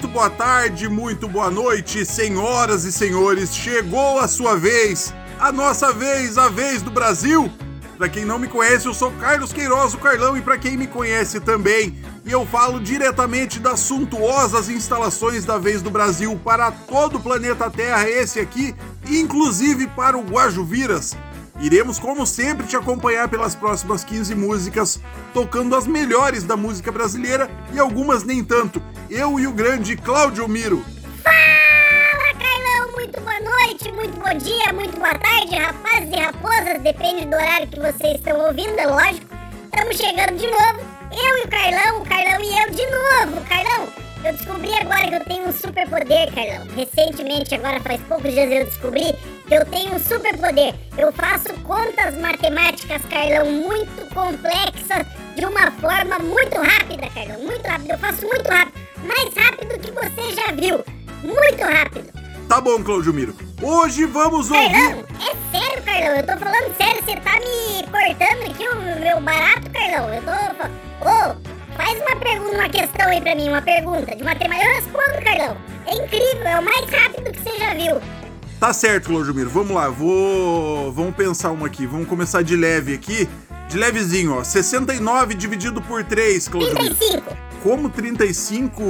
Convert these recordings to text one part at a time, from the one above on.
muito boa tarde, muito boa noite, senhoras e senhores. Chegou a sua vez, a nossa vez, a vez do Brasil. Para quem não me conhece, eu sou Carlos Queiroz, o Carlão, e para quem me conhece também, e eu falo diretamente das suntuosas instalações da Vez do Brasil para todo o planeta Terra, esse aqui, inclusive para o Guajuviras. Iremos, como sempre, te acompanhar pelas próximas 15 músicas, tocando as melhores da música brasileira e algumas nem tanto. Eu e o grande Cláudio Miro. Fala, Carlão! Muito boa noite, muito bom dia, muito boa tarde, rapazes e raposas, depende do horário que vocês estão ouvindo, é lógico. Estamos chegando de novo, eu e o Carlão, o Carlão e eu de novo. Carlão, eu descobri agora que eu tenho um super poder, Carlão. Recentemente, agora faz poucos dias eu descobri eu tenho um super poder. Eu faço contas matemáticas, Carlão, muito complexas de uma forma muito rápida, Carlão. Muito rápido. Eu faço muito rápido. Mais rápido que você já viu. Muito rápido. Tá bom, Cláudio Miro. Hoje vamos ouvir. Carlão, é sério, Carlão. Eu tô falando sério. Você tá me cortando aqui o meu barato, Carlão. Eu tô. Ô, oh, Faz uma pergunta, uma questão aí pra mim, uma pergunta de matemática. Eu respondo, Carlão. É incrível, é o mais rápido que você já viu. Tá certo, Clojumiro. Vamos lá, vou. Vamos pensar uma aqui. Vamos começar de leve aqui. De levezinho, ó. 69 dividido por 3, Claudio 35. Como 35,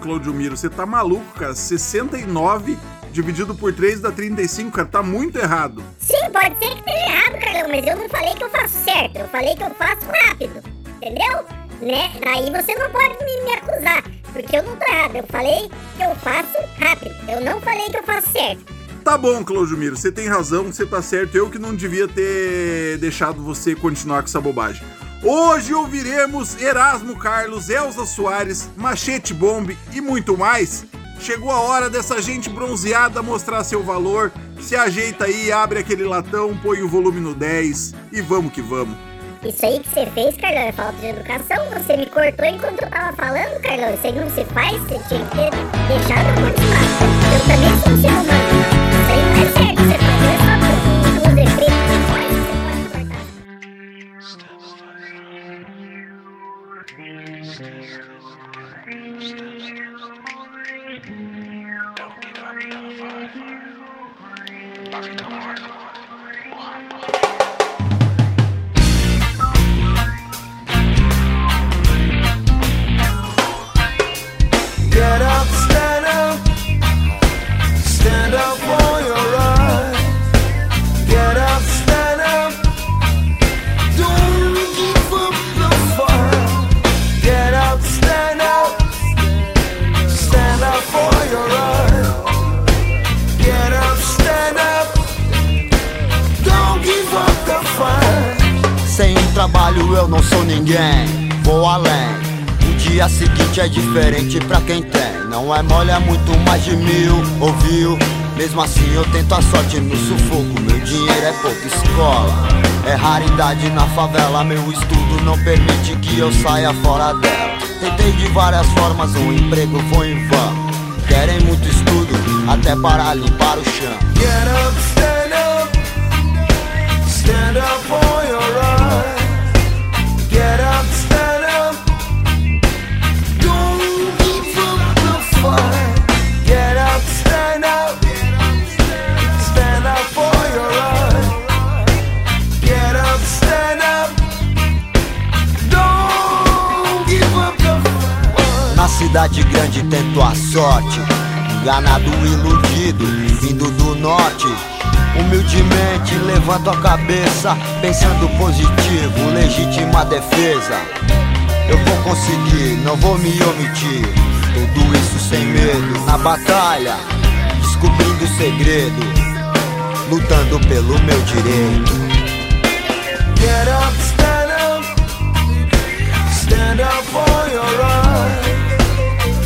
Claudio Miro? Você tá maluco, cara? 69 dividido por 3 dá 35, cara. Tá muito errado. Sim, pode ser que esteja errado, Carlão, mas eu não falei que eu faço certo. Eu falei que eu faço rápido. Entendeu? né? Aí você não pode me, me acusar, porque eu não tô errado. Eu falei que eu faço rápido, eu não falei que eu faço certo. Tá bom, Cláudio Miro, você tem razão, você tá certo. Eu que não devia ter deixado você continuar com essa bobagem. Hoje ouviremos Erasmo Carlos, Elza Soares, Machete Bomb e muito mais. Chegou a hora dessa gente bronzeada mostrar seu valor. Se ajeita aí, abre aquele latão, põe o volume no 10 e vamos que vamos. Isso aí que você fez, Carlão, é falta de educação. Você me cortou enquanto eu tava falando, Carlão. Isso aí não se faz, você tinha que ter deixado eu. Eu também sou ser humano. Mil, ouviu? Mesmo assim eu tento a sorte no sufoco. Meu dinheiro é pouca escola, é raridade na favela. Meu estudo não permite que eu saia fora dela. Tentei de várias formas, um emprego foi em vão. Querem muito estudo, até para limpar o chão. Get up, stand up, stand up for your. A sorte Enganado, iludido, vindo do norte. Humildemente levanto a cabeça Pensando positivo, legítima defesa. Eu vou conseguir, não vou me omitir. Tudo isso sem medo, na batalha Descobrindo o segredo Lutando pelo meu direito. Get up, stand up, stand up for your right.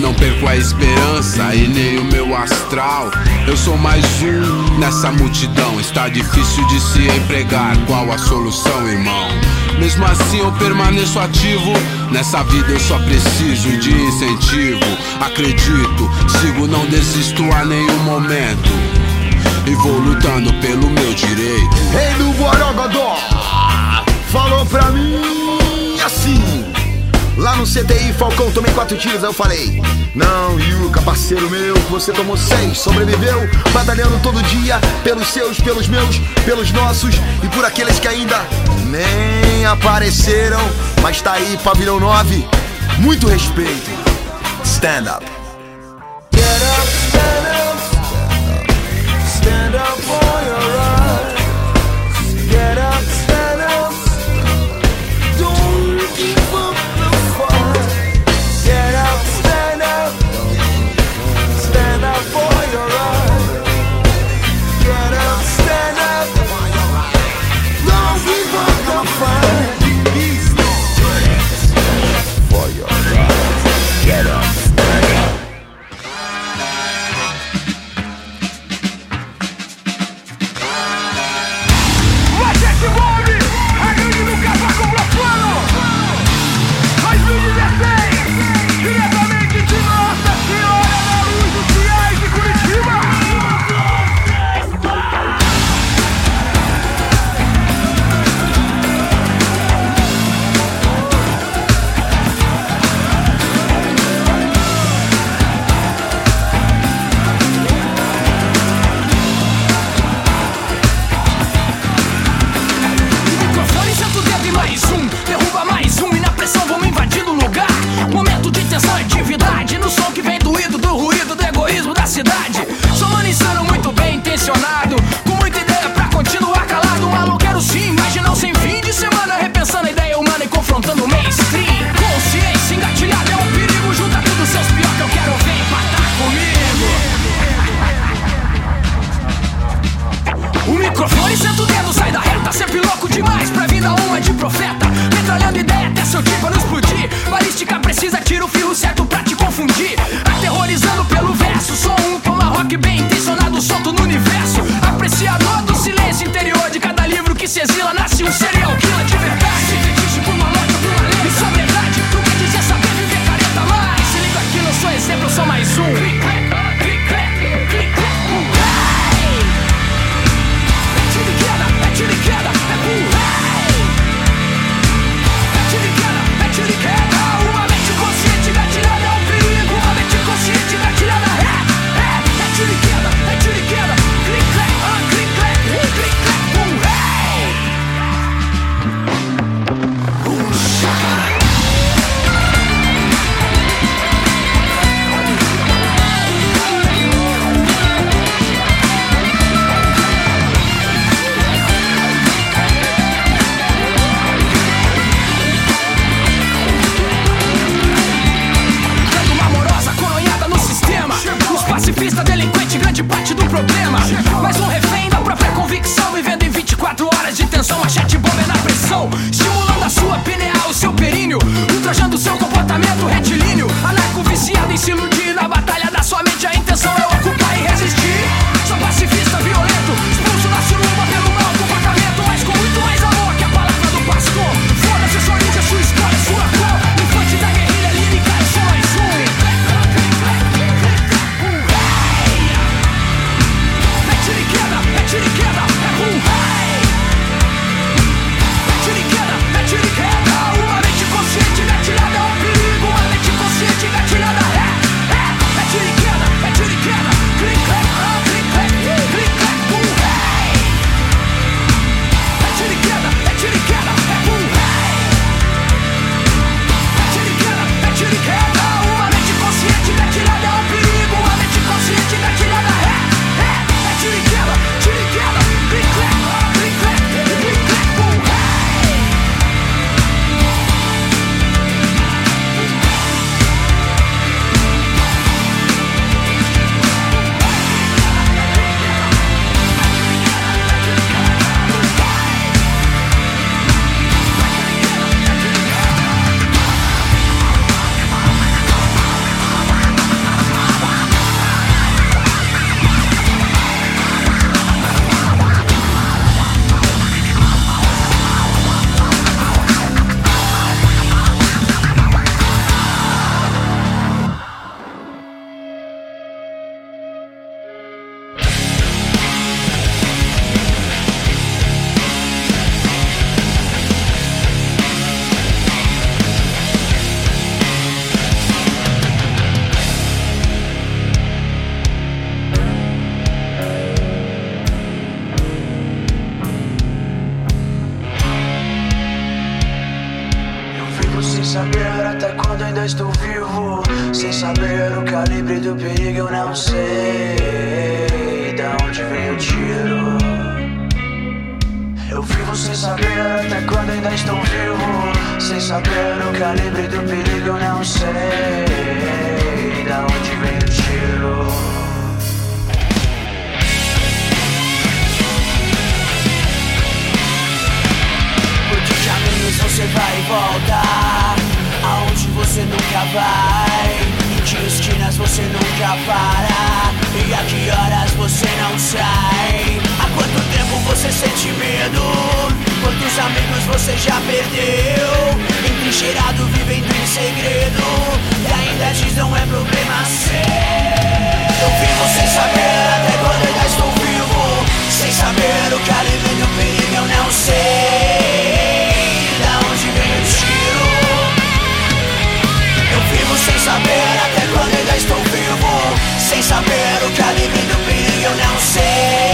Não perco a esperança e nem o meu astral. Eu sou mais um nessa multidão. Está difícil de se empregar. Qual a solução, irmão? Mesmo assim eu permaneço ativo. Nessa vida eu só preciso de incentivo. Acredito, sigo, não desisto a nenhum momento. E vou lutando pelo meu direito. Rei do Guaragodó falou pra mim assim. Lá no CTI Falcão tomei quatro tiros, aí eu falei: Não, Yuka, parceiro meu, você tomou seis, sobreviveu, batalhando todo dia pelos seus, pelos meus, pelos nossos e por aqueles que ainda nem apareceram. Mas tá aí, pavilhão 9, muito respeito. Stand up. Get up, stand up, stand up for your Amigos você já perdeu? Entrincheirado vivendo em segredo. E ainda diz não é problema seu. Eu vivo sem saber até quando ainda estou vivo. Sem saber o calibre do perigo eu não sei Da onde vem o tiro. Eu vivo sem saber até quando ainda estou vivo. Sem saber o calibre do perigo eu não sei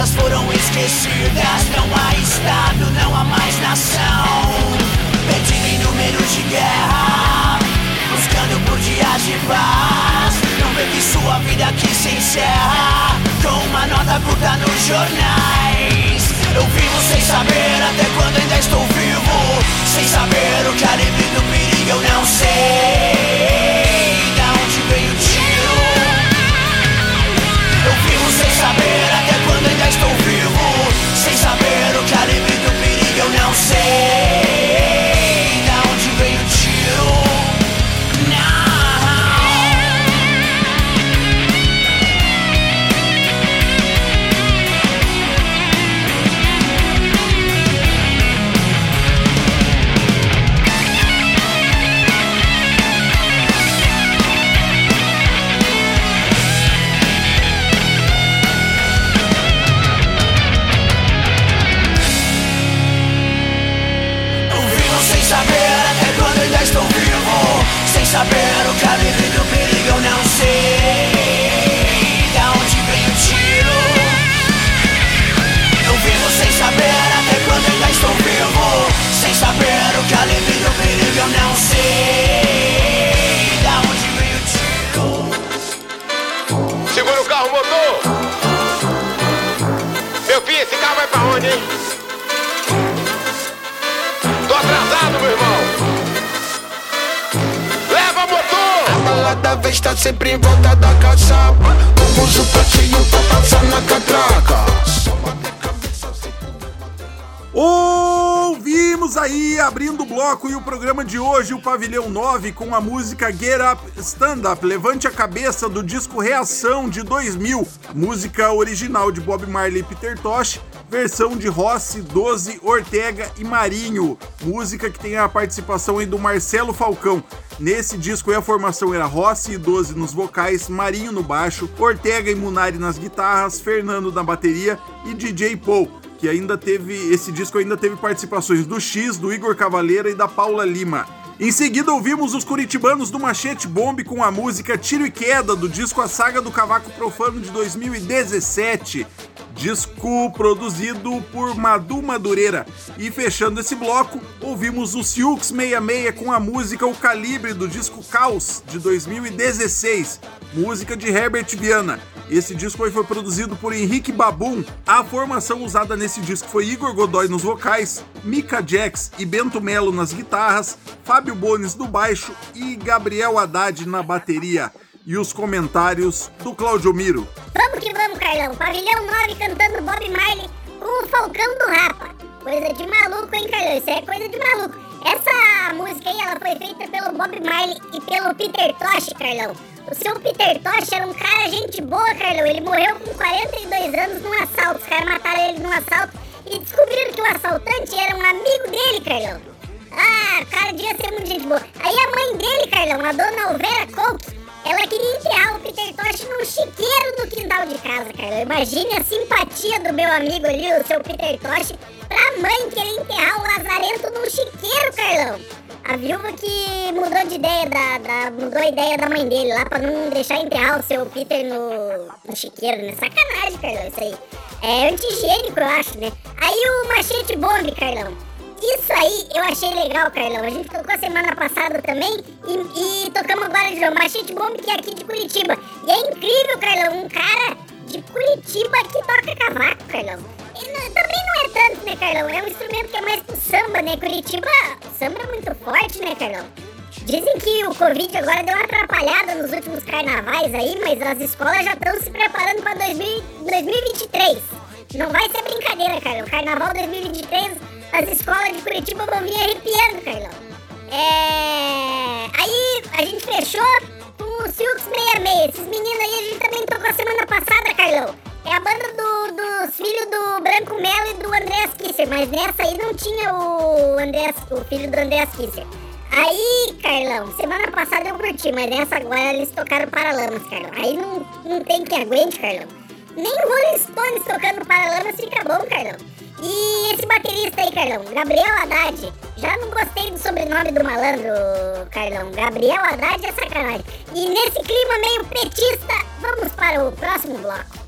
As promessas foram esquecidas. Não há Estado, não há mais nação. Perdido em números de guerra Buscando por dias de paz. Não vê que sua vida aqui se encerra Com uma nota curta nos jornais. Eu vivo sem saber até quando ainda estou vivo. Sem saber o calibre do perigo eu não sei carro, motor! Meu filho, esse carro vai pra onde, hein? Tô atrasado, meu irmão! Leva, motor! A balada vez está sempre em volta da caçapa Com uso pratinho pra passar na catraca Ouvimos aí, abrindo o bloco e o programa de hoje, o Pavilhão 9, com a música Get Up Stand Up, Levante a Cabeça, do disco Reação de 2000, música original de Bob Marley e Peter Tosh, versão de Rossi, Doze, Ortega e Marinho, música que tem a participação aí do Marcelo Falcão. Nesse disco a formação era Rossi e Doze nos vocais, Marinho no baixo, Ortega e Munari nas guitarras, Fernando na bateria e DJ Paul que ainda teve. Esse disco ainda teve participações do X, do Igor Cavaleira e da Paula Lima. Em seguida, ouvimos os curitibanos do Machete Bomb com a música Tiro e Queda, do disco A Saga do Cavaco Profano de 2017. Disco produzido por Madu Madureira. E fechando esse bloco, ouvimos o Siux 66 com a música O Calibre do disco Caos de 2016. Música de Herbert Viana. Esse disco foi produzido por Henrique Babum. A formação usada nesse disco foi Igor Godoy nos vocais, Mika Jax e Bento Melo nas guitarras, Fábio Bones no baixo e Gabriel Haddad na bateria. E os comentários do Claudio Miro. Vamos que vamos, Carlão. Pavilhão 9 cantando Bob Marley com o Falcão do Rapa. Coisa de maluco, hein, Carlão? Isso é coisa de maluco. Essa música aí, ela foi feita pelo Bob Marley e pelo Peter Tosh, Carlão. O seu Peter Tosh era um cara gente boa, Carlão. Ele morreu com 42 anos num assalto. Os caras mataram ele num assalto e descobriram que o assaltante era um amigo dele, Carlão. Ah, cara devia ser muito gente boa. Aí a mãe dele, Carlão, a dona Alvera Coke, Ela queria enterrar o Peter Tosh num chiqueiro do quintal de casa, Carlão. Imagine a simpatia do meu amigo ali, o seu Peter Tosh, pra mãe querer enterrar o Lazarento num chiqueiro, Carlão. A viúva que mudou de ideia da, da- mudou a ideia da mãe dele lá pra não deixar enterrar o seu Peter no, no chiqueiro, né? Sacanagem, Carlão, isso aí. É anti-higiênico, eu acho, né? Aí o machete bombe, Carlão. Isso aí eu achei legal, Carlão. A gente tocou semana passada também e, e tocamos agora de novo. Machete Bomb, que é aqui de Curitiba. E é incrível, Carlão, um cara de Curitiba que toca cavaco, Carlão. Não- também não é tanto, né, Carlão? É um instrumento que é mais pro samba, né? Curitiba, samba é muito forte, né, Carlão? Dizem que o Covid agora deu uma atrapalhada nos últimos carnavais aí, mas as escolas já estão se preparando para 2023. Não vai ser brincadeira, Carlão. Carnaval 2023, as escolas de Curitiba vão vir arrepiando, Carlão. É... Aí a gente fechou com o Silks 66. Esses meninos aí a gente também tocou semana passada, Carlão. É a banda do- dos filhos do Branco Melo e do Andreas Kisser, mas nessa aí não tinha o Andreas, o filho do Andreas Kisser. Aí, Carlão, semana passada eu curti, mas nessa agora eles tocaram Paralamas, Carlão. Aí não, não tem quem aguente, Carlão. Nem Rolling Stones tocando Paralamas fica bom, Carlão. E esse baterista aí, Carlão, Gabriel Haddad. Já não gostei do sobrenome do malandro, Carlão. Gabriel Haddad é sacanagem. E nesse clima meio petista, vamos para o próximo bloco.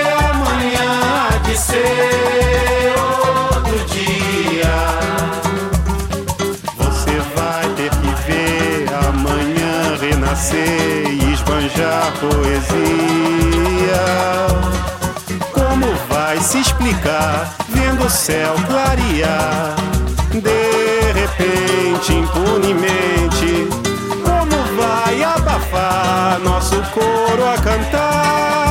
ser outro dia. Você vai ter que ver amanhã renascer e esbanjar poesia. Como vai se explicar vendo o céu clarear? De repente, impunemente, como vai abafar nosso coro a cantar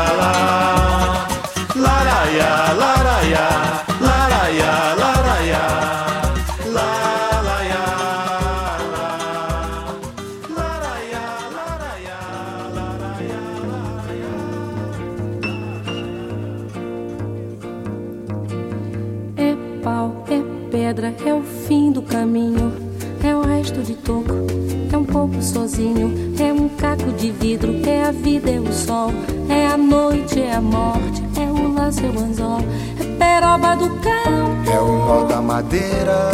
sozinho. É um caco de vidro, é a vida, é o sol. É a noite, é a morte, é o laço, é o anzol. É peroba do cão, É o nó da madeira,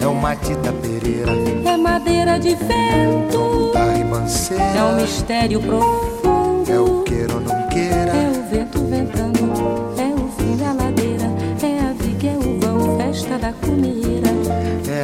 é o matita pereira, É madeira de vento, da é um ribanceira, mistério profundo. é o queira ou não É queira, o vento ventando, é o fim da ladeira, é a viga, é o vão, festa da comida.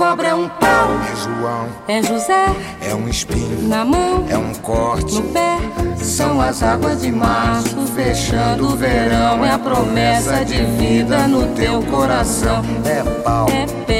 Cobra, é um pau, É João, é José. É um espinho, na mão, é um corte, no pé. São as águas de março fechando o verão. É a promessa de vida no teu coração. é pau, É pedra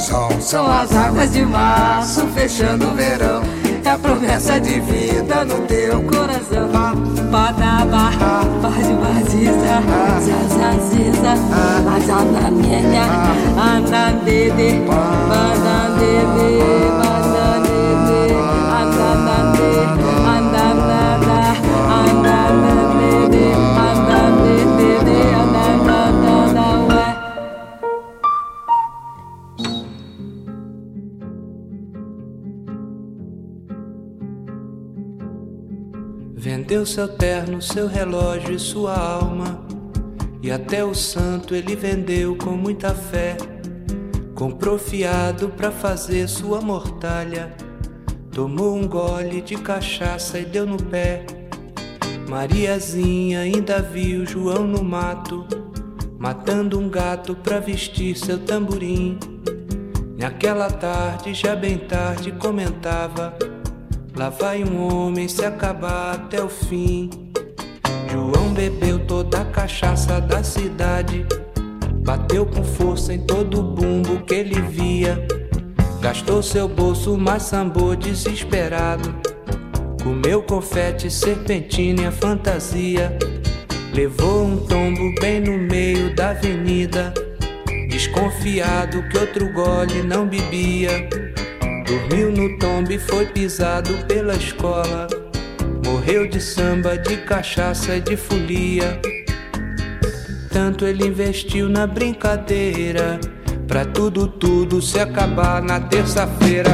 sol, São as águas de março fechando o verão. É a promessa de vida no teu coração. Badaba, bade baziza, zazaziza, azanamenha, andandede, bandandede, bandandede, Vendeu seu terno, seu relógio e sua alma. E até o santo ele vendeu com muita fé. Comprou fiado pra fazer sua mortalha. Tomou um gole de cachaça e deu no pé. Mariazinha ainda viu João no mato, matando um gato pra vestir seu tamborim. Naquela tarde, já bem tarde, comentava: Lá vai um homem se acabar até o fim. João bebeu toda a cachaça da cidade, bateu com força em todo o bumbo que ele via. Gastou seu bolso, mas sambou desesperado. Comeu confete, serpentina e a fantasia. Levou um tombo bem no meio da avenida. Desconfiado que outro gole não bebia. Dormiu no tombe foi pisado pela escola. Morreu de samba, de cachaça e de folia. Tanto ele investiu na brincadeira. Pra tudo, tudo se acabar na terça-feira.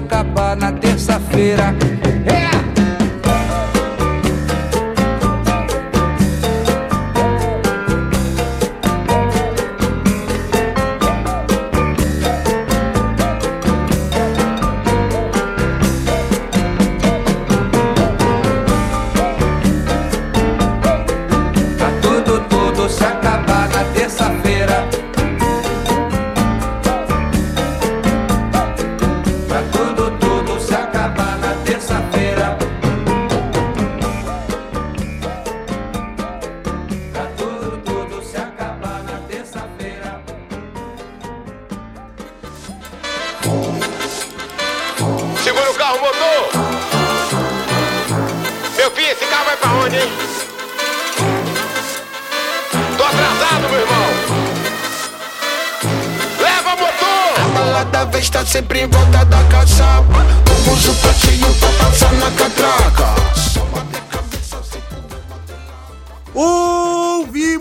Tudo onde, hein? Tô atrasado, meu irmão! Leva, motor! A balada vez tá sempre em volta da caçapa O buzo tá cheio pra passar na catraca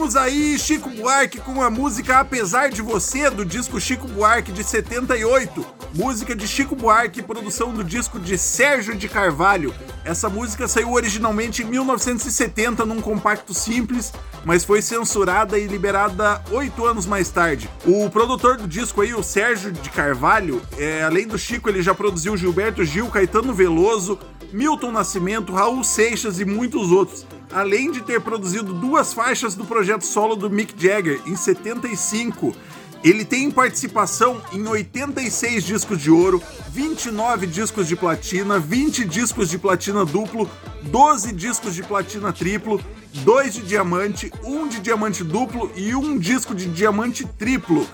Ouvimos aí Chico Buarque com a música Apesar de Você, do disco Chico Buarque de 78. Música de Chico Buarque, produção do disco de Sérgio de Carvalho. Essa música saiu originalmente em 1970 num compacto simples, mas foi censurada e liberada oito anos mais tarde. O produtor do disco aí, o Sérgio de Carvalho, é, além do Chico, ele já produziu Gilberto Gil, Caetano Veloso, Milton Nascimento, Raul Seixas e muitos outros além de ter produzido duas faixas do projeto solo do Mick Jagger em 75. Ele tem participação em 86 discos de ouro, 29 discos de platina, 20 discos de platina duplo, 12 discos de platina triplo, 2 de diamante, 1 de diamante duplo e um disco de diamante triplo.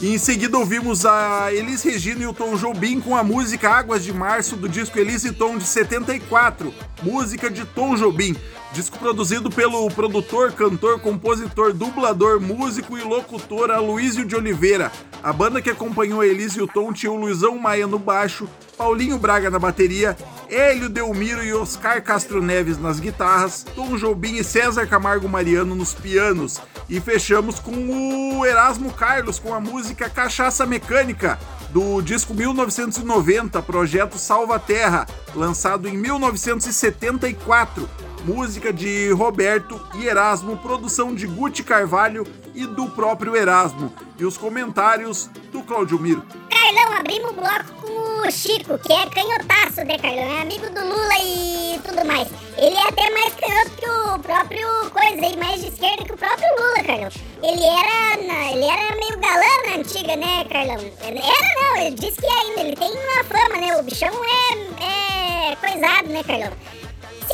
E em seguida ouvimos a Elis Regina e o Tom Jobim com a música Águas de Março do disco Elis e Tom de 74, música de Tom Jobim. Disco produzido pelo produtor, cantor, compositor, dublador, músico e locutor Aloysio de Oliveira. A banda que acompanhou a Elis e o Tom tinha o Luizão Maia no baixo, Paulinho Braga na bateria, Hélio Delmiro e Oscar Castro Neves nas guitarras, Tom Jobim e César Camargo Mariano nos pianos. E fechamos com o Erasmo Carlos com a música Cachaça Mecânica, do disco 1990, projeto Salva Terra, lançado em 1974. Música de Roberto e Erasmo, produção de Guti Carvalho e do próprio Erasmo. E os comentários do Claudio Miro. Carlão, abrimos o bloco com o Chico, que é canhotaço, né, Carlão? É amigo do Lula e tudo mais. Ele é até mais canhoto que o próprio coisa, e mais de esquerda que o próprio Lula, Carlão. Ele era, ele era meio galã na antiga, né, Carlão? Era não, ele disse que ainda, ele tem uma fama, né? O bichão é, é coisado, né, Carlão?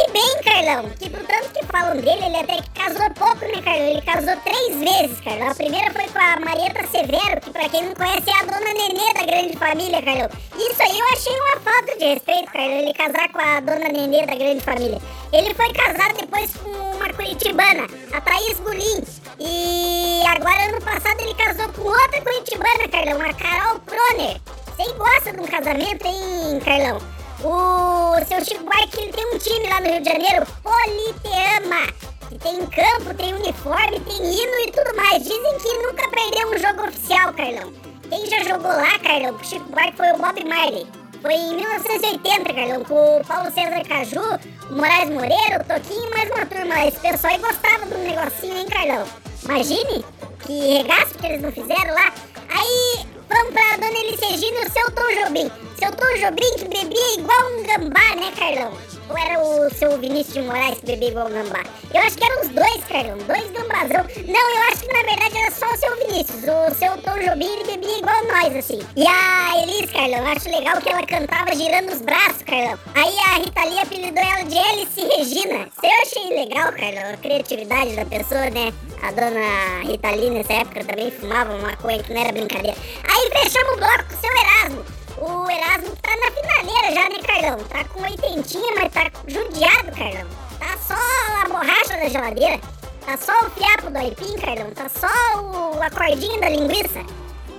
Se bem, Carlão, que pro tanto que falam dele, ele até que casou pouco, né, Carlão? Ele casou três vezes, Carlão. A primeira foi com a Marieta Severo, que pra pra quem não conhece, é a dona Nenê da grande família, Carlão. Isso aí eu achei uma falta de respeito, Carlão, ele casar com a dona Nenê da grande família. Ele foi casado depois com uma curitibana, a Thaís Gulim. E agora, ano passado, ele casou com outra curitibana, Carlão, a Carol Proner. Você gosta de um casamento, hein, Carlão? O seu Chico Buarque, ele tem um time lá no Rio de Janeiro, Politeama. Que tem campo, tem uniforme, tem hino e tudo mais. Dizem que nunca perdeu um jogo oficial, Carlão. Quem já jogou lá, Carlão, o Chico Buarque foi o Bob Marley. Foi em 1980, Carlão, com o Paulo César Caju, o Moraes Moreira, o Toquinho e mais uma turma. Esse pessoal aí gostava do negocinho, hein, Carlão? Imagine que regaço que eles não fizeram lá. Aí, vamos pra Dona Elis Regina e o seu Tom Jobim. Seu Jobim que bebia igual um gambá, né, Carlão? Ou era o seu Vinícius de Moraes que bebia igual um gambá? Eu acho que eram os dois, Carlão. Dois gambazão. Não, eu acho que na verdade era só o seu Vinícius. O seu Tom Jobim, ele bebia igual nós, assim. E a Elis, Carlão, eu acho legal que ela cantava girando os braços, Carlão. Aí a Rita Lee apelidou ela de Alice Regina. Isso eu achei legal, Carlão. A criatividade da pessoa, né? A dona Rita Lee nessa época também fumava uma coisa que não era brincadeira. Aí fechamos o bloco com o seu Erasmo. O Erasmo tá na finaleira já, né, Carlão? Tá com oitentinha, mas tá judiado, Carlão. Tá só a borracha da geladeira. Tá só o fiapo do aipim, Carlão. Tá só o, a cordinha da linguiça.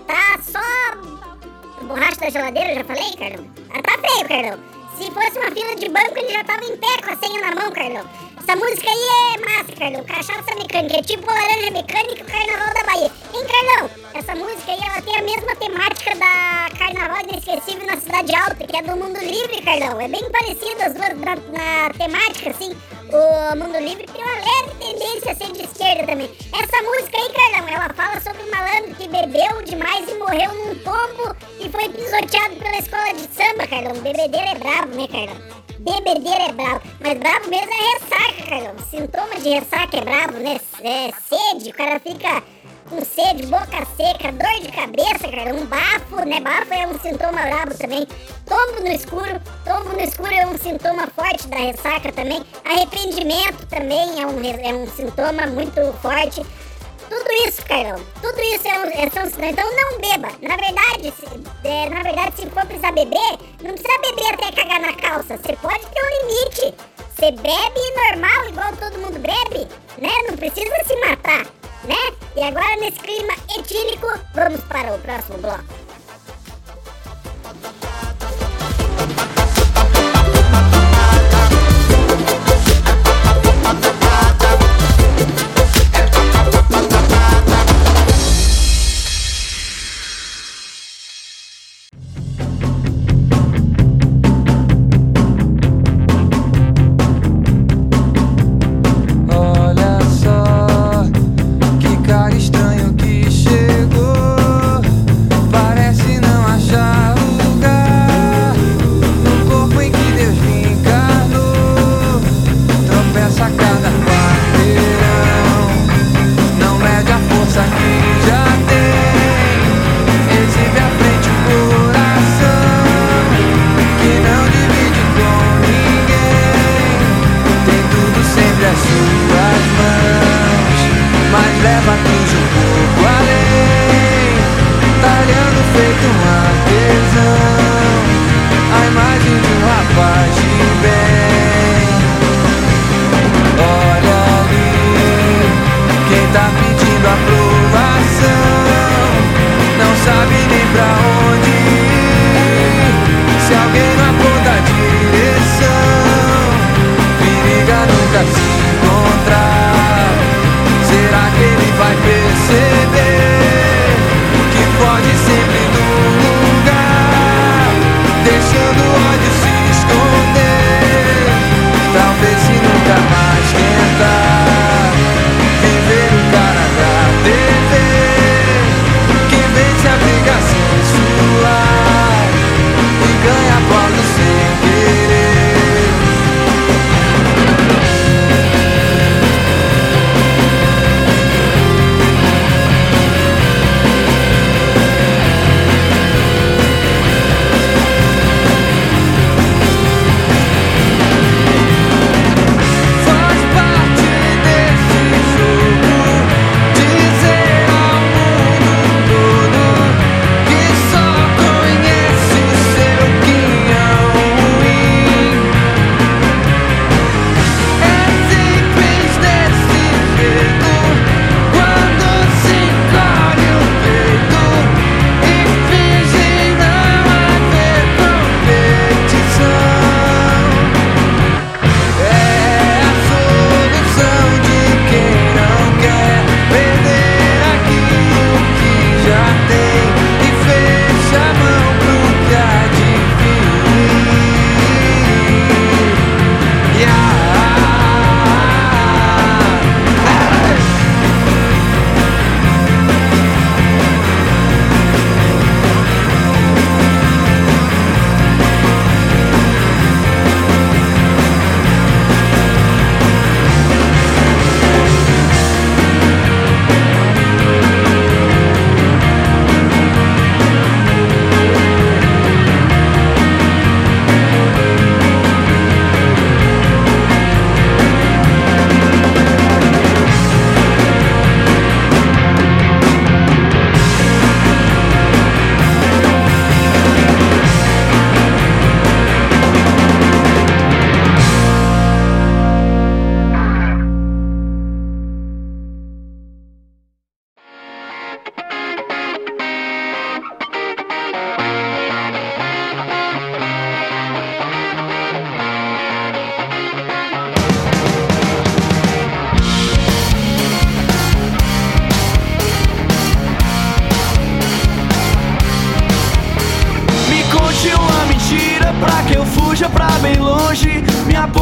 Tá só a borracha da geladeira, já falei, Carlão? Ah, tá feio, Carlão. Se fosse uma fila de banco, ele já tava em pé com a senha na mão, Carlão. Essa música aí é massa, Carlão. Cachaça mecânica. É tipo laranja mecânica e o carnaval da Bahia. Hein, Carlão? Essa música aí, ela tem a mesma temática da Carnaval Inesquecível na Cidade Alta, que é do Mundo Livre, Carlão. É bem parecido as duas na, na temática, assim. O Mundo Livre tem uma leve tendência a ser de esquerda também. Essa música aí, Carlão, ela fala sobre um malandro que bebeu demais e morreu num tombo e foi pisoteado pela escola de samba, Carlão. Bebedeiro é brabo, né, Carlão? Bebedeiro é brabo, mas brabo mesmo é ressaca, Carlão. Sintoma de ressaca é brabo, né? É sede, o cara fica com sede, boca seca, dor de cabeça, cara, um bafo, né? Bafo é um sintoma brabo também. Tombo no escuro, tombo no escuro é um sintoma forte da ressaca também. Arrependimento também é um, é um sintoma muito forte. Tudo isso, Carlão, tudo isso é, um, é são Então não beba. Na verdade, se, é, na verdade, se for precisar beber, não precisa beber até cagar na calça. Você pode ter um limite. Você bebe normal, igual todo mundo bebe, né? Não precisa se matar, né? E agora, nesse clima etílico, vamos para o próximo bloco.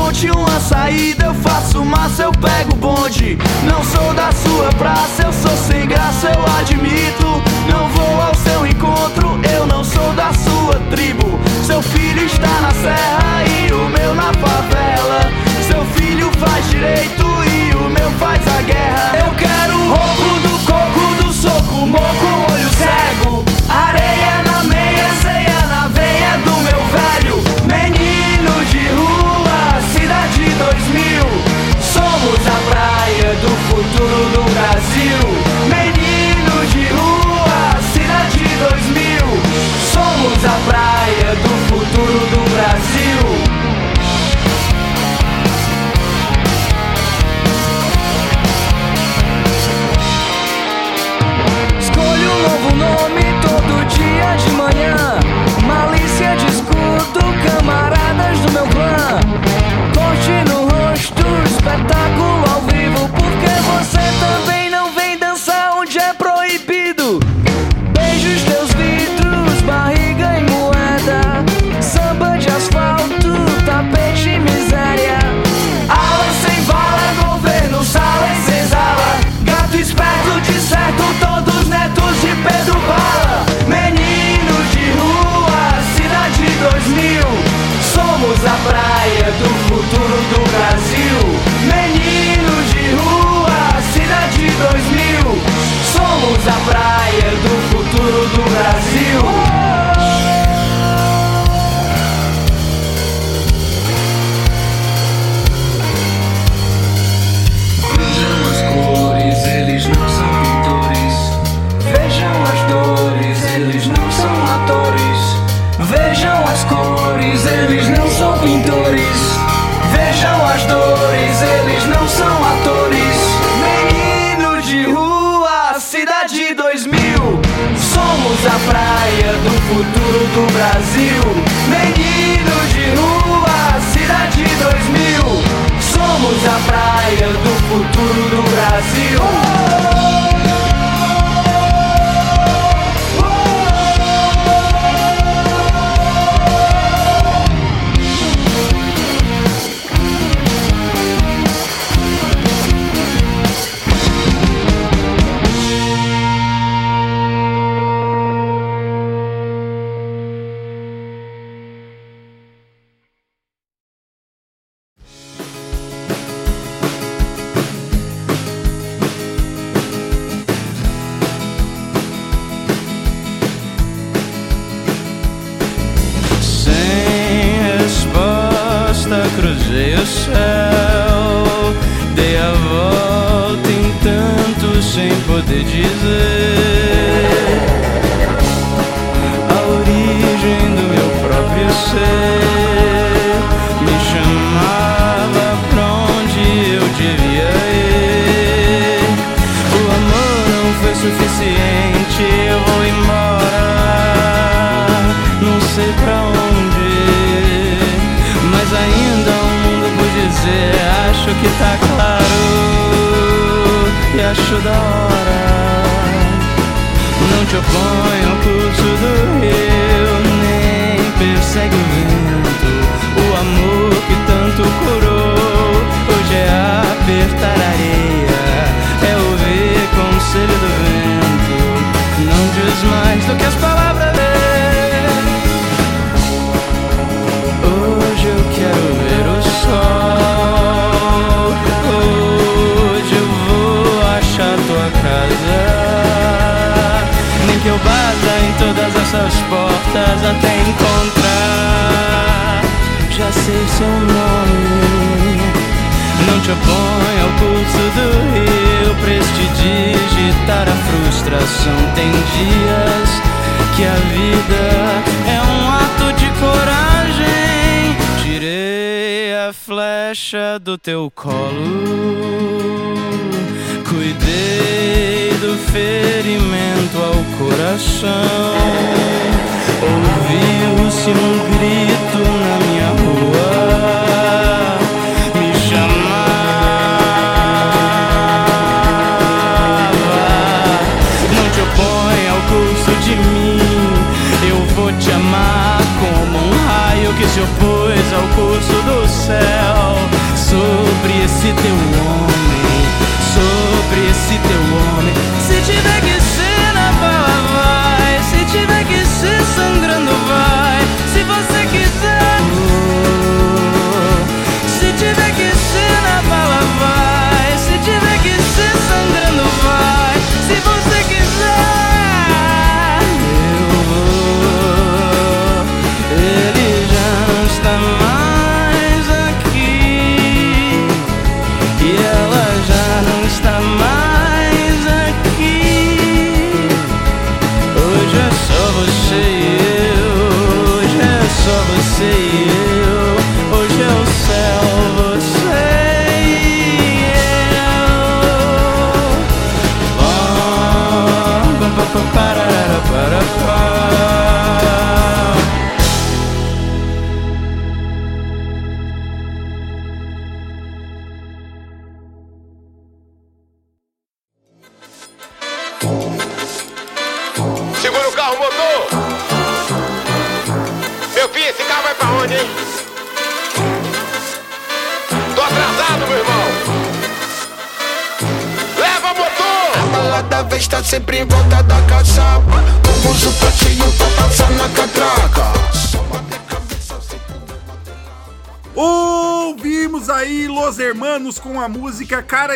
ponte, uma saída eu faço massa, eu pego bonde. Não sou da sua praça, eu sou sem graça, eu admito. Não vou ao seu encontro, eu não sou da sua tribo. Seu filho está na serra. Oh. pintores. Vejam as dores, eles não são atores. Menino de rua, cidade 2000. Somos a praia do futuro do Brasil. Menino de rua, cidade 2000. Somos a praia do futuro do Brasil. Oh!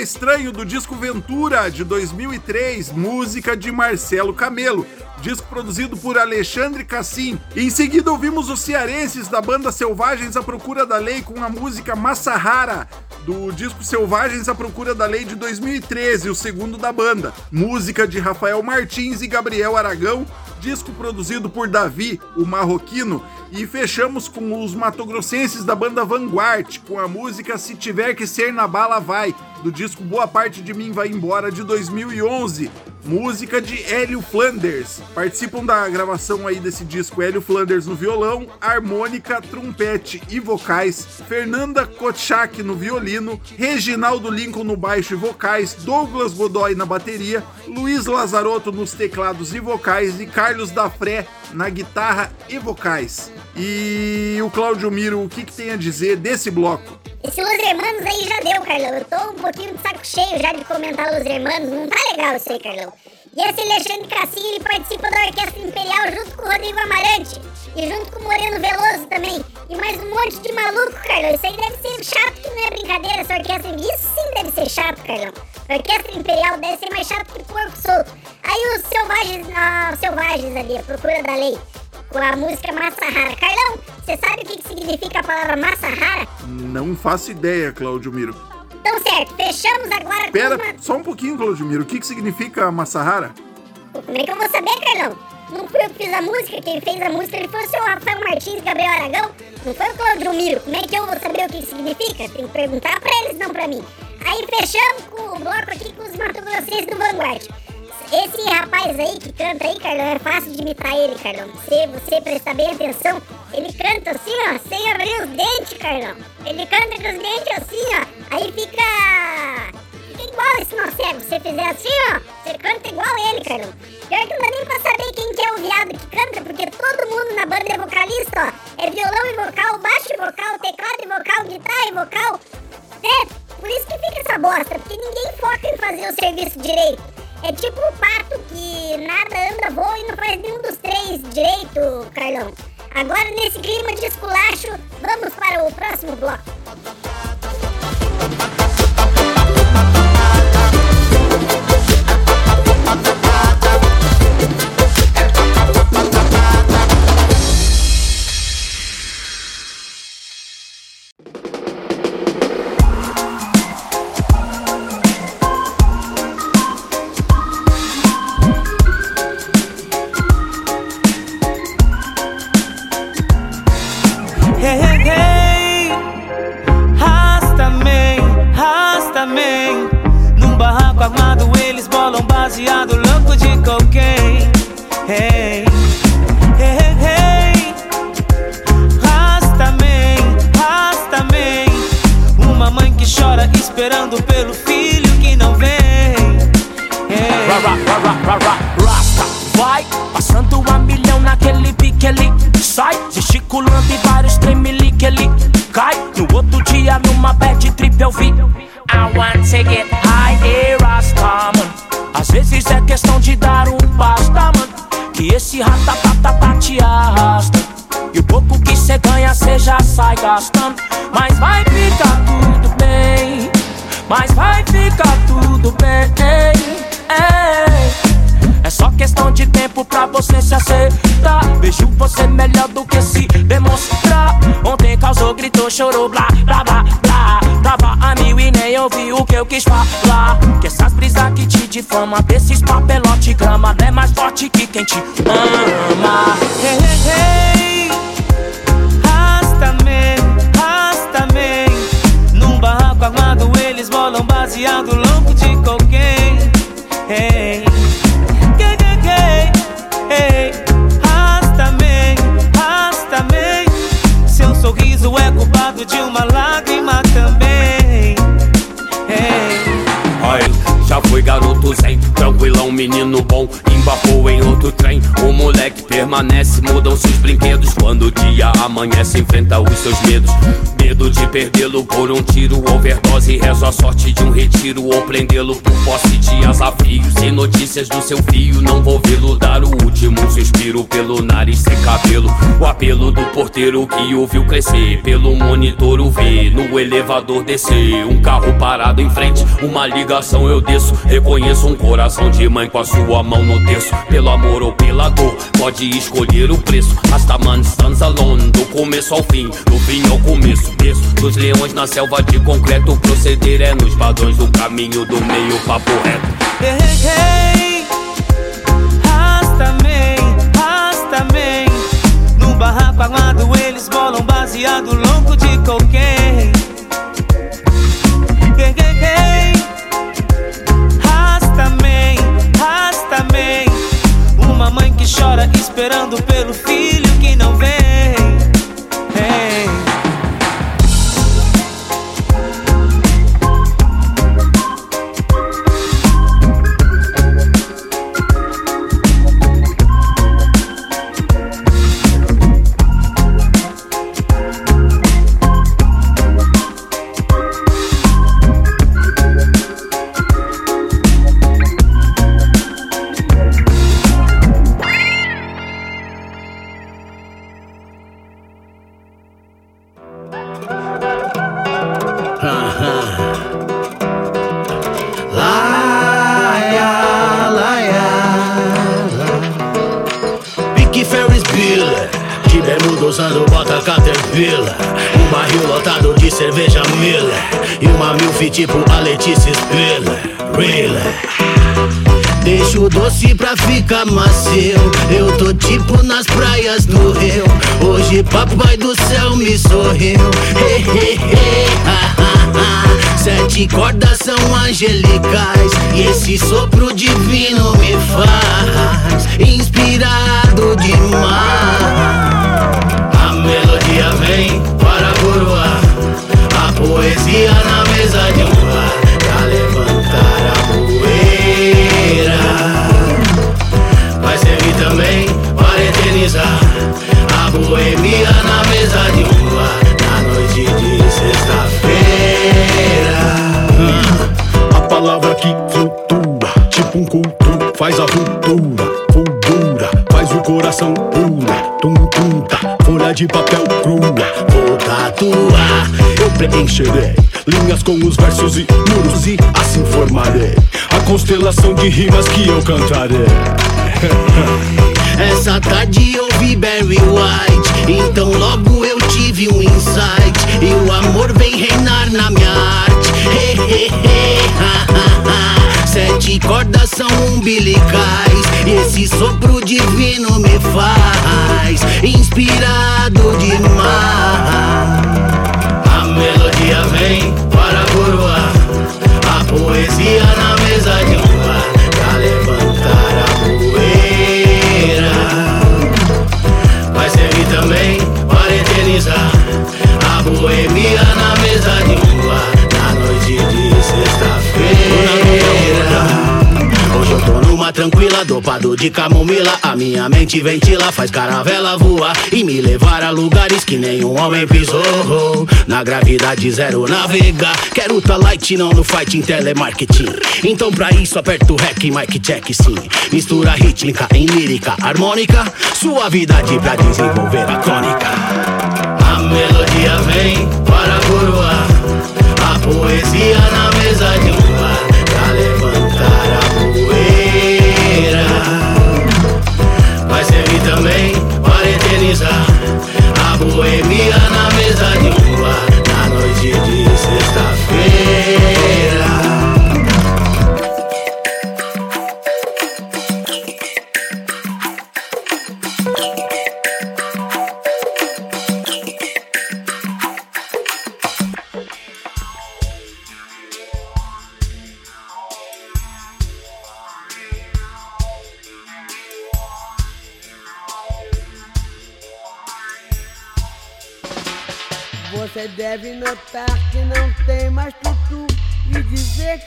Estranho do disco Ventura de 2003, música de Marcelo Camelo, disco produzido por Alexandre Cassim. Em seguida ouvimos os cearenses da banda Selvagens à Procura da Lei com a música Massahara do disco Selvagens à Procura da Lei de 2013, o segundo da banda, música de Rafael Martins e Gabriel Aragão, disco produzido por Davi, o marroquino, e fechamos com os matogrossenses da banda Vanguard, com a música Se Tiver Que Ser Na Bala Vai, do disco Boa Parte de Mim Vai Embora de 2011, música de Hélio Flanders. Participam da gravação aí desse disco Hélio Flanders no violão, harmônica, trompete e vocais, Fernanda Kotchak no violino, Reginaldo Lincoln no baixo e vocais, Douglas Godoy na bateria, Luiz Lazarotto nos teclados e vocais e Carlos Dafré na guitarra e vocais. E o Cláudio Miro, o que, que tem a dizer desse bloco? Esse Los Hermanos aí já deu, Carlão. Eu tô um pouquinho de saco cheio já de comentar Los Hermanos. Não tá legal isso aí, Carlão. E esse Alexandre Cassim, ele participa da Orquestra Imperial junto com o Rodrigo Amarante. E junto com o Moreno Veloso também. E mais um monte de maluco, Carlão. Isso aí deve ser chato, que não é brincadeira essa orquestra. Isso sim deve ser chato, Carlão. A Orquestra Imperial deve ser mais chato que porco solto. Aí os selvagens, ah, selvagens ali, a procura da lei. Com a música Massahara. Carlão, você sabe o que, que significa a palavra Massahara? Não faço ideia, Cláudio Miro. Então certo, fechamos agora Pera, uma... só um pouquinho, Cláudio Miro. O que, que significa Massahara? Como é que eu vou saber, Carlão? Não fui eu que fiz a música, quem fez a música ele foi o seu Rafael Martins e Gabriel Aragão. Não foi o Claudio Miro. Como é que eu vou saber o que significa? Tem que perguntar pra eles, não pra mim. Aí fechamos com o bloco aqui com os Mato Grossenses do Vanguard. Esse rapaz aí que canta aí, Carlão, é fácil de imitar ele, Carlão. Se você prestar bem atenção, ele canta assim, ó, sem abrir os dentes, Carlão. Ele canta com os dentes assim, ó. Aí fica. Fica igual esse nosso cego. Se você fizer assim, ó, você canta igual ele, Carlão. Pior que não dá nem pra saber quem que é o viado que canta, porque todo mundo na banda é vocalista, ó. É violão e vocal, baixo e vocal, teclado e vocal, guitarra e vocal. É, por isso que fica essa bosta, porque ninguém foca em fazer o serviço direito. É tipo o pato que nada anda, voa e não faz nenhum dos três direito, Carlão. Agora, nesse clima de esculacho, vamos para o próximo bloco. Baseado louco de cocaine. Hey. Uma mãe que chora esperando pelo filho que não vem. Hey. Ra, ra, ra, ra, ra, ra, Rasta, vai passando a milhão naquele pique ele sai gesticulando e vários tremelique ele cai. No outro dia numa bad trip eu vi fizer é questão de dar um passo, tá, mano? Que esse ratatatata tá te arrasta. E o pouco que cê ganha, cê já sai gastando. Mas vai ficar tudo bem. Mas vai ficar tudo bem. É, é só questão de tempo pra você se aceitar. Vejo você melhor do que se demonstrar. Ontem causou, gritou, chorou, blá, blá, blá e nem ouvi o que eu quis falar. Que essas brisas que te difama, desses papelote grama, não é mais forte que quem te ama. Hey, hey, hey. Olha, já garoto zen, tranquilão, menino bom Embarcou em outro trem, o moleque permanece Mudam-se os brinquedos. Quando o dia amanhece Enfrenta os seus medos, medo de perdê-lo Por um tiro, overdose, rezo a sorte de um retiro Ou prendê-lo por posse de desafios E notícias do seu fio, não vou vê-lo Dar o último suspiro pelo nariz sem cabelo. O apelo do porteiro que o viu crescer Pelo monitor o vê, no elevador descer. Um carro parado em frente, uma ligação eu desço. Reconheço um coração de mãe com a sua mão no terço. Pelo amor ou pela dor, pode escolher o preço. Rastaman stands alone, do começo ao fim Do fim ao começo, berço dos leões na selva de concreto. Proceder é nos padrões do caminho do meio papo reto. Hey, hey, hey. Insight E o amor vem reinar na minha arte. Sete cordas são umbilicais. E esse sopro divino me faz Inspirado demais. A melodia vem para coroar A poesia na mesa de mesa de Na noite de sexta-feira Hoje eu tô numa tranquila, dou Chapado de camomila, a minha mente ventila, faz caravela voar e me levar a lugares que nenhum homem pisou. Na gravidade zero navegar, quero tá light não no fight em telemarketing. Então pra isso aperto o rec, mic check sim. Mistura rítmica em lírica harmônica, suavidade pra desenvolver a crônica. Melodia vem para coroar a poesia na mesa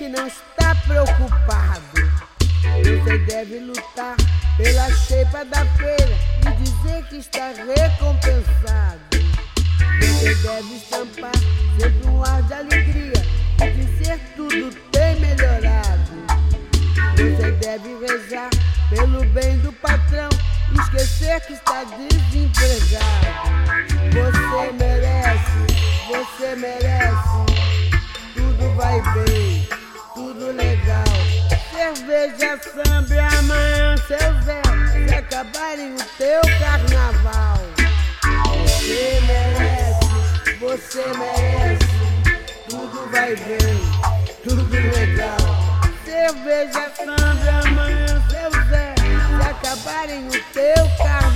não está preocupado. Você deve lutar pela cheipa da feira e dizer que está recompensado. Você deve estampar Cerveja, samba e amanhã seu Zé. Se acabarem o teu carnaval. Você merece, você merece. Tudo vai bem, tudo legal. Cerveja, samba e amanhã seu Zé. Se acabarem o teu carnaval.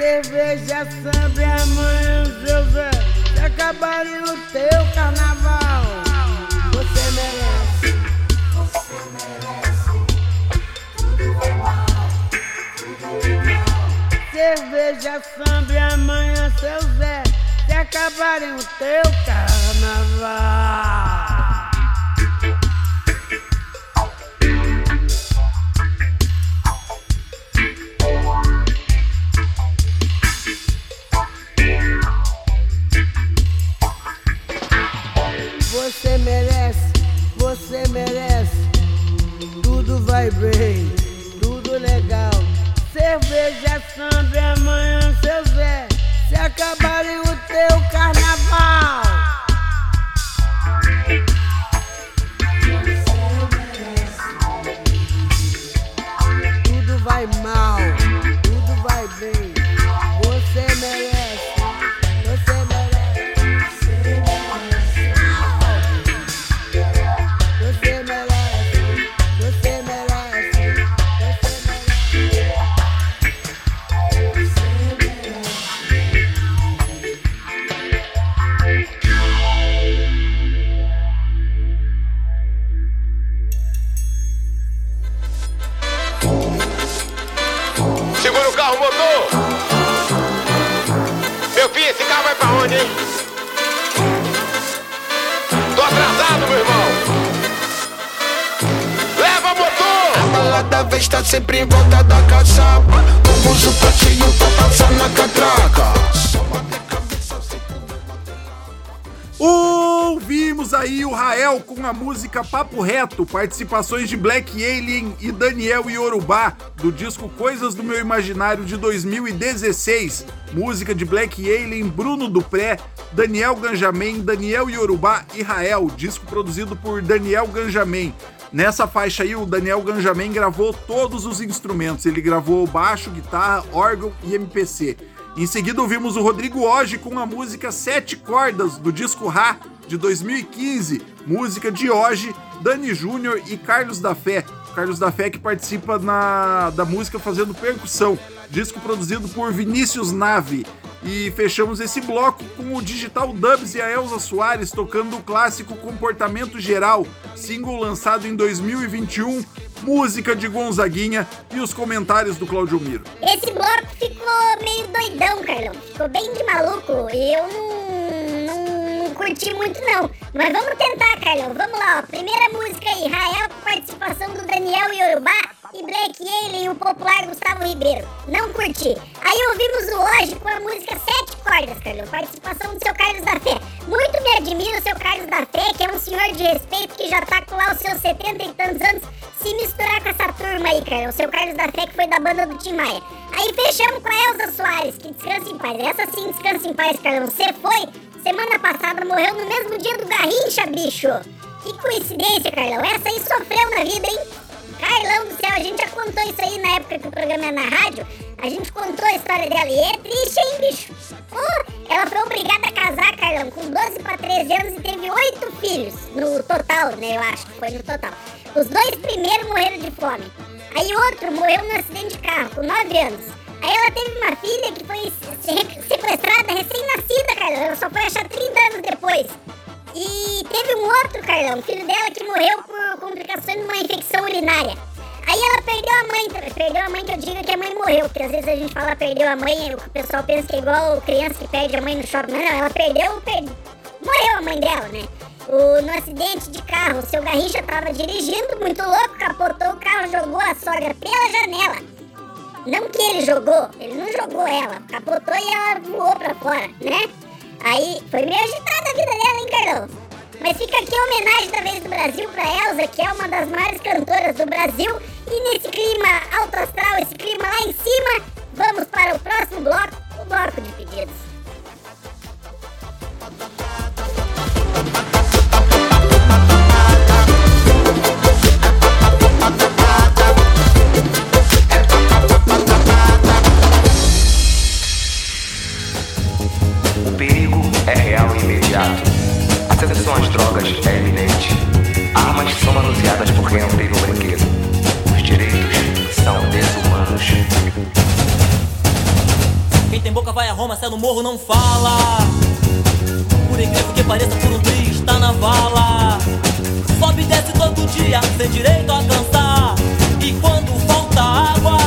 Cerveja, samba e amanhã, seu Zé. Se acabarem o teu carnaval, você merece. Você merece. Tudo vai mal, tudo legal. Cerveja, samba e amanhã, seu Zé. Se acabarem o teu carnaval. Bem, tudo legal. Cerveja, samba amanhã, seu Zé. Se acabarem música Papo Reto, participações de Black Alien e Daniel Yorubá, do disco Coisas do Meu Imaginário de 2016. Música de Black Alien, Bruno Dupré, Daniel Ganjamin, Daniel Yorubá e Rael, disco produzido por Daniel Ganjamin. Nessa faixa aí, o Daniel Ganjamin gravou todos os instrumentos. Ele gravou baixo, guitarra, órgão e MPC. Em seguida, ouvimos o Rodrigo Oji com a música Sete Cordas, do disco Ra, de 2015. Música de Oji, Dani Júnior e Carlos da Fé. Carlos da Fé que participa na, da música fazendo percussão. Disco produzido por Vinícius Nave. E fechamos esse bloco com o Digital Dubs e a Elza Soares tocando o clássico Comportamento Geral, single lançado em 2021, música de Gonzaguinha e os comentários do Claudio Miro. Esse bloco ficou meio doidão, Carlão. Ficou bem de maluco. Eu não, não curti muito, não. Mas vamos tentar, Carlão. Vamos lá, ó. Primeira música aí, Rael com participação do Daniel Yorubá e Black Alien e o popular Gustavo Ribeiro. Não curti. Aí ouvimos o Hoje com a música Sete Cordas, Carlão. Participação do seu Carlos da Fé. Muito me admira o seu Carlos da Fé, que é um senhor de respeito que já tá com lá os seus 70 e tantos anos se misturar com essa turma aí, Carlão. O seu Carlos da Fé que foi da banda do Tim Maia. Aí fechamos com a Elza Soares, que descansa em paz. Essa sim descansa em paz, Carlão. Você foi, semana passada, morreu no mesmo dia do Garrincha, bicho. Que coincidência, Carlão. Essa aí sofreu na vida, hein? Carlão do céu, a gente já contou isso aí na época que o programa era na rádio. A gente contou a história dela e é triste, hein, bicho? Pô, ela foi obrigada a casar, Carlão, com 12 para 13 anos e teve 8 filhos no total, né? Eu acho que foi no total. Os dois primeiros morreram de fome. Aí outro morreu num acidente de carro, com 9 anos. Aí ela teve uma filha que foi sequestrada, recém-nascida, Carlão. Ela só foi achar 30 anos depois. E teve um outro, Carlão, filho dela que morreu por complicações de uma infecção urinária. Aí ela perdeu a mãe, perdeu a mãe que eu digo que a mãe morreu, porque às vezes a gente fala perdeu a mãe, o pessoal pensa que é igual criança que perde a mãe no shopping. Não, ela perdeu, perde... morreu a mãe dela, né? O, no acidente de carro, o seu Garrincha tava dirigindo, muito louco, capotou o carro, jogou a sogra pela janela. Não que ele jogou, ele não jogou ela, capotou e ela voou pra fora, né? Aí foi meio agitada a vida dela, hein, Carlão? Mas fica aqui a homenagem da vez do Brasil pra Elza, que é uma das maiores cantoras do Brasil. E nesse clima alto astral, esse clima lá em cima, vamos para o próximo bloco, o bloco de pedidos. É real e imediato. A sedução às drogas é eminente. Armas são manuseadas por quem não teve um brinquedo. Os direitos são desumanos. Quem tem boca vai a Roma, é no morro não fala. Por incrível que pareça, por um triz está na vala. Sobe e desce todo dia, sem direito a cansar. E quando falta água,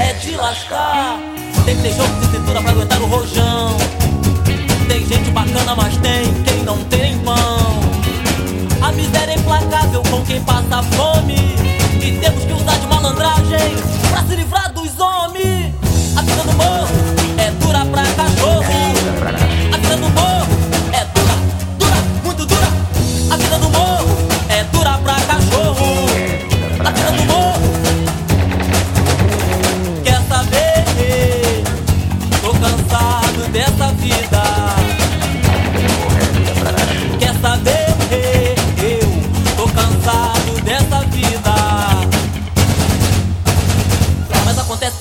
é de lascar. Tem que ter jogo de cintura pra aguentar o rojão. Bacana, mas tem quem não tem pão. A miséria é implacável com quem passa fome. E temos que usar de malandragem pra se livrar dos homens. A vida do morro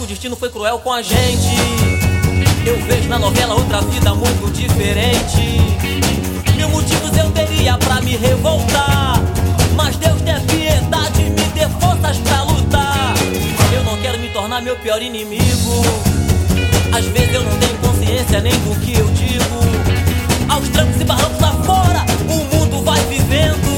o destino foi cruel com a gente. Eu vejo na novela outra vida muito diferente. Mil motivos eu teria pra me revoltar. Mas Deus dê piedade, me dê forças pra lutar. Eu não quero me tornar meu pior inimigo. Às vezes eu não tenho consciência nem do que eu digo. Aos trancos e barrancos lá fora, o mundo vai vivendo.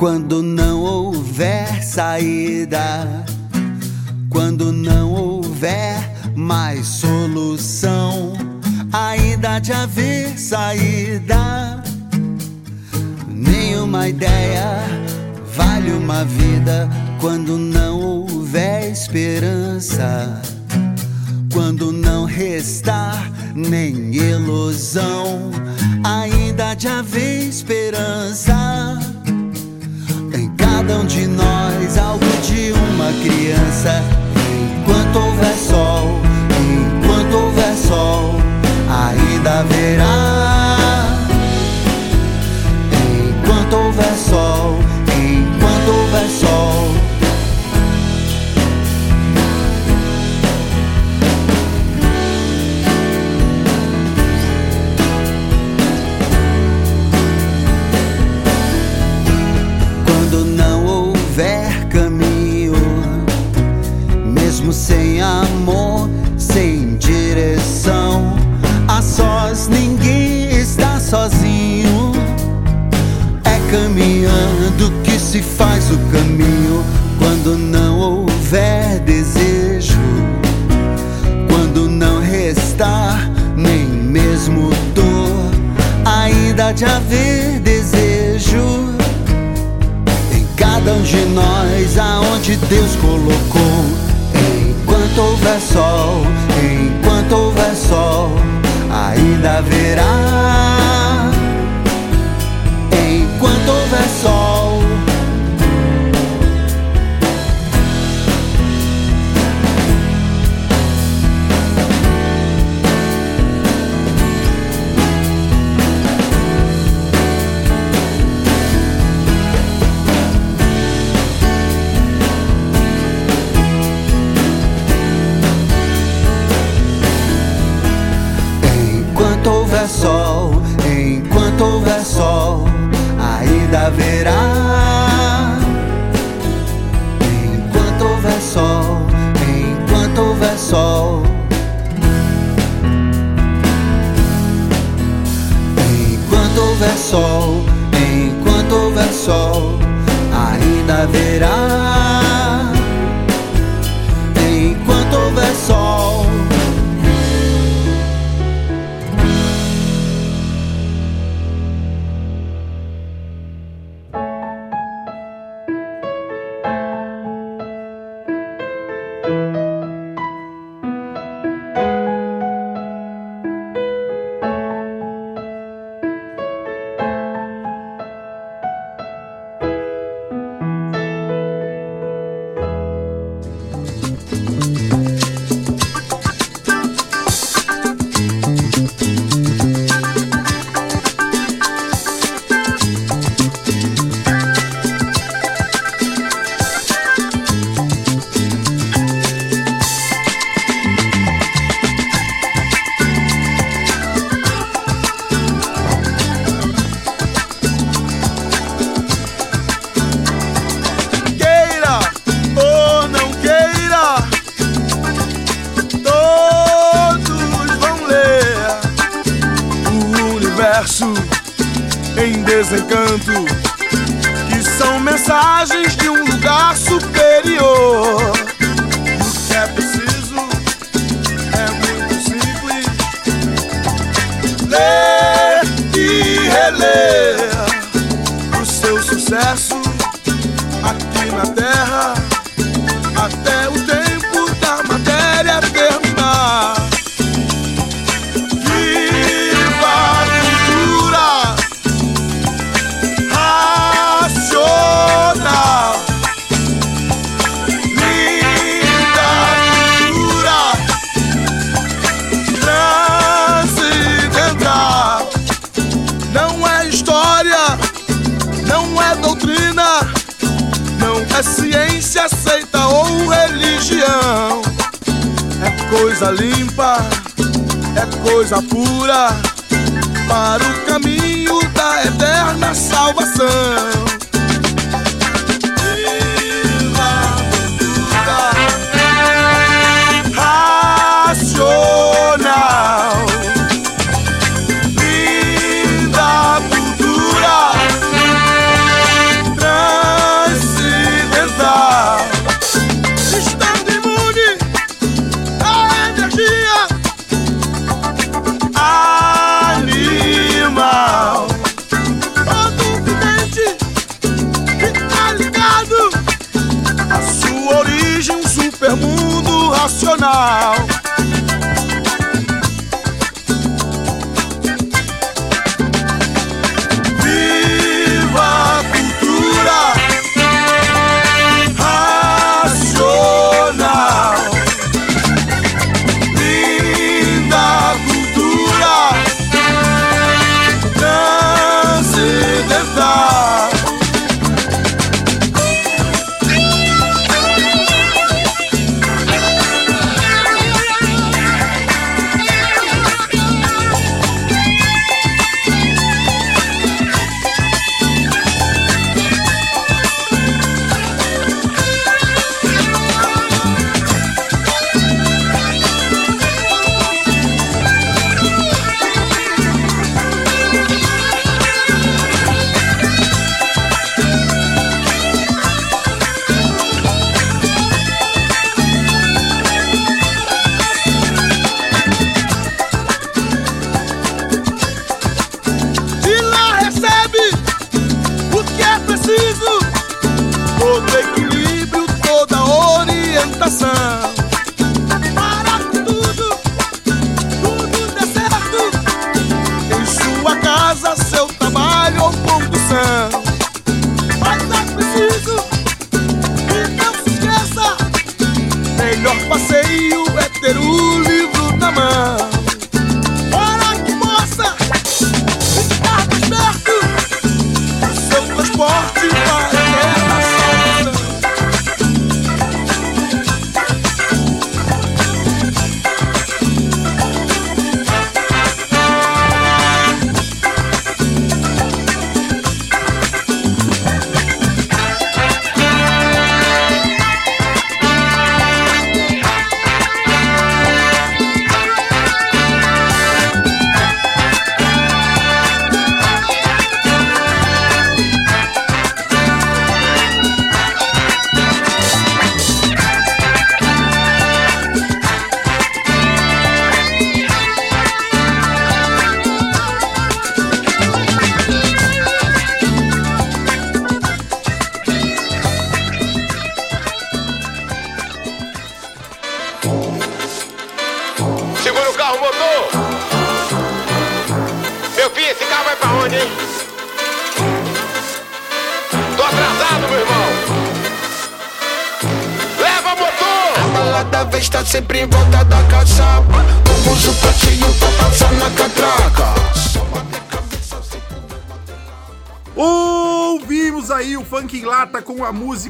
Quando não houver saída, quando não houver mais solução, ainda de haver saída. Nenhuma ideia vale uma vida quando não houver esperança. Quando não restar nem ilusão, ainda de haver esperança. Um de nós, algo de uma criança. Enquanto houver sol, enquanto houver sol, ainda haverá. Enquanto houver sol, enquanto houver sol. Se faz o caminho. Quando não houver desejo, quando não restar nem mesmo dor, ainda de haver desejo em cada um de nós, aonde Deus colocou. Enquanto houver sol, enquanto houver sol, ainda haverá. Ainda coisa limpa, é coisa pura, para o caminho da eterna salvação. Racional. nacional.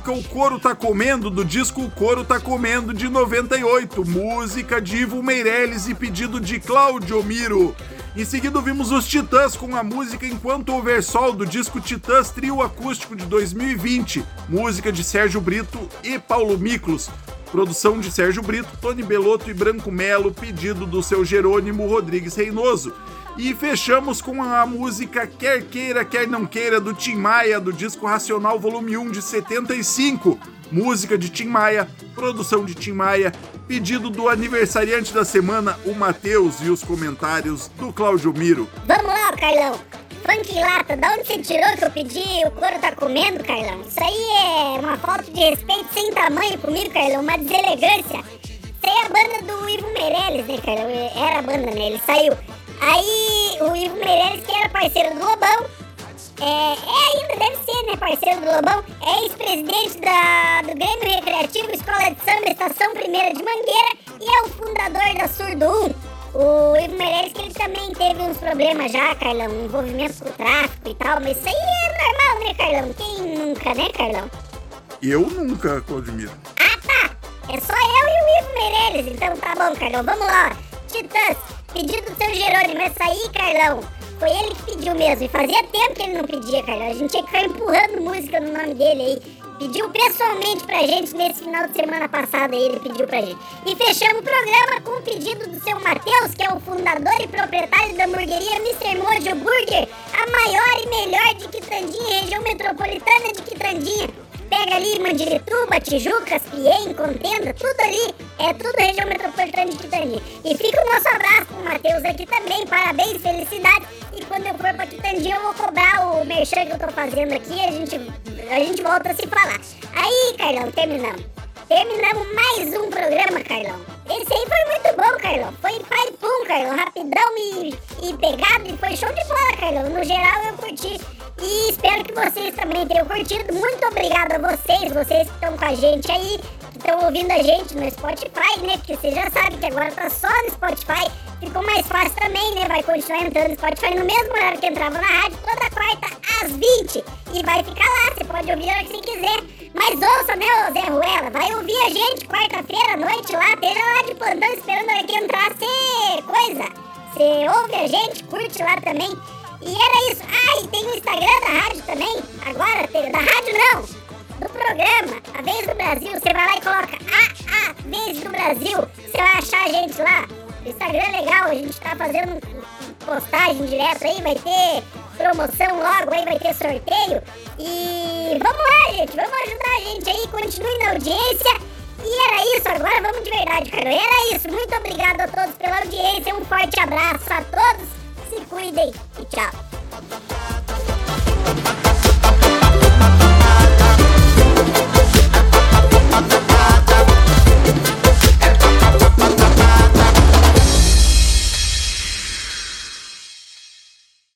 música O Coro Tá Comendo, do disco O Coro Tá Comendo de 98, música de Ivo Meirelles e pedido de Cláudio Miro. Em seguida ouvimos os Titãs com a música Enquanto Houver Sol do disco Titãs Trio Acústico de 2020, música de Sérgio Brito e Paulo Miklos. Produção de Sérgio Brito, Tony Belotto e Branco Melo, pedido do seu Jerônimo Rodrigues Reinoso. E fechamos com a música Quer Queira, Quer Não Queira, do Tim Maia, do disco Racional Volume 1 de 75. Música de Tim Maia, produção de Tim Maia, pedido do aniversariante da semana, o Matheus, e os comentários do Claudio Miro. Vamos lá, Carlão. Funk lata, da onde você tirou que eu pedi o couro tá comendo, Carlão? Isso aí é uma falta de respeito sem tamanho comigo, Carlão, uma deselegância. Isso aí é a banda do Ivo Meirelles, né, Carlão? Era a banda, né? Ele saiu. Aí o Ivo Meirelles, que era parceiro do Lobão, é, é ainda, deve ser, né, parceiro do Lobão, é ex-presidente do Grêmio Recreativo Escola de Samba Estação Primeira de Mangueira e é o fundador da Surdo 1. O Ivo Meirelles que ele também teve uns problemas já, Carlão, envolvimento com o tráfico e tal, mas isso aí é normal, né, Carlão? Quem nunca, né, Carlão? Eu nunca, Claudimiro. Ah, tá! É só eu e o Ivo Meirelles, então tá bom, Carlão, vamos lá. Titãs, pedido do seu Jerônimo, essa aí, Carlão, foi ele que pediu mesmo, e fazia tempo que ele não pedia, Carlão, a gente tinha que ficar empurrando música no nome dele aí. Pediu pessoalmente pra gente nesse final de semana passada, ele pediu pra gente. E fechamos o programa com o pedido do seu Matheus, que é o fundador e proprietário da hamburgueria Mr. Mojo Burger, a maior e melhor de Quitandinha, região metropolitana de Quitandinha. Pega ali Mandirituba, Tijucas, Piem, Contenda, tudo ali. É tudo região metropolitana de Quitandinha. E fica o nosso abraço pro Matheus aqui também. Parabéns, felicidades. E quando eu for pra Quitandinha, eu vou cobrar o merchan que eu tô fazendo aqui. A gente, a gente volta a se falar. Aí, Carlão, terminamos. Terminamos mais um programa, Carlão. Esse aí foi muito bom, Carlão. Foi pai pum, Carlão. Rapidão e, e pegado. E foi show de bola, Carlão. No geral, eu curti. E espero que vocês também tenham curtido. Muito obrigado a vocês, vocês que estão com a gente aí, estão ouvindo a gente no Spotify, né? Porque você já sabe que agora tá só no Spotify. Ficou mais fácil também, né? Vai continuar entrando no Spotify no mesmo horário que entrava na rádio, toda quarta às 20. E vai ficar lá, você pode ouvir a hora que você quiser. Mas ouça, né, Zé Ruela? Vai ouvir a gente quarta-feira à noite lá, esteja lá de plantão esperando a hora que entrar, você coisa. Você ouve a gente, curte lá também. E era isso. Ah, e tem o Instagram da rádio também. Agora, da rádio não. Do programa, A Vez do Brasil. Você vai lá e coloca A, A, Vez do Brasil. Você vai achar a gente lá. O Instagram é legal, a gente tá fazendo postagem direto aí. Vai ter promoção logo aí, vai ter sorteio. E vamos lá, gente. Vamos ajudar a gente aí. Continue na audiência. E era isso, agora vamos de verdade, cara. Era isso. Muito obrigado a todos pela audiência. Um forte abraço a todos. Se cuidem e tchau.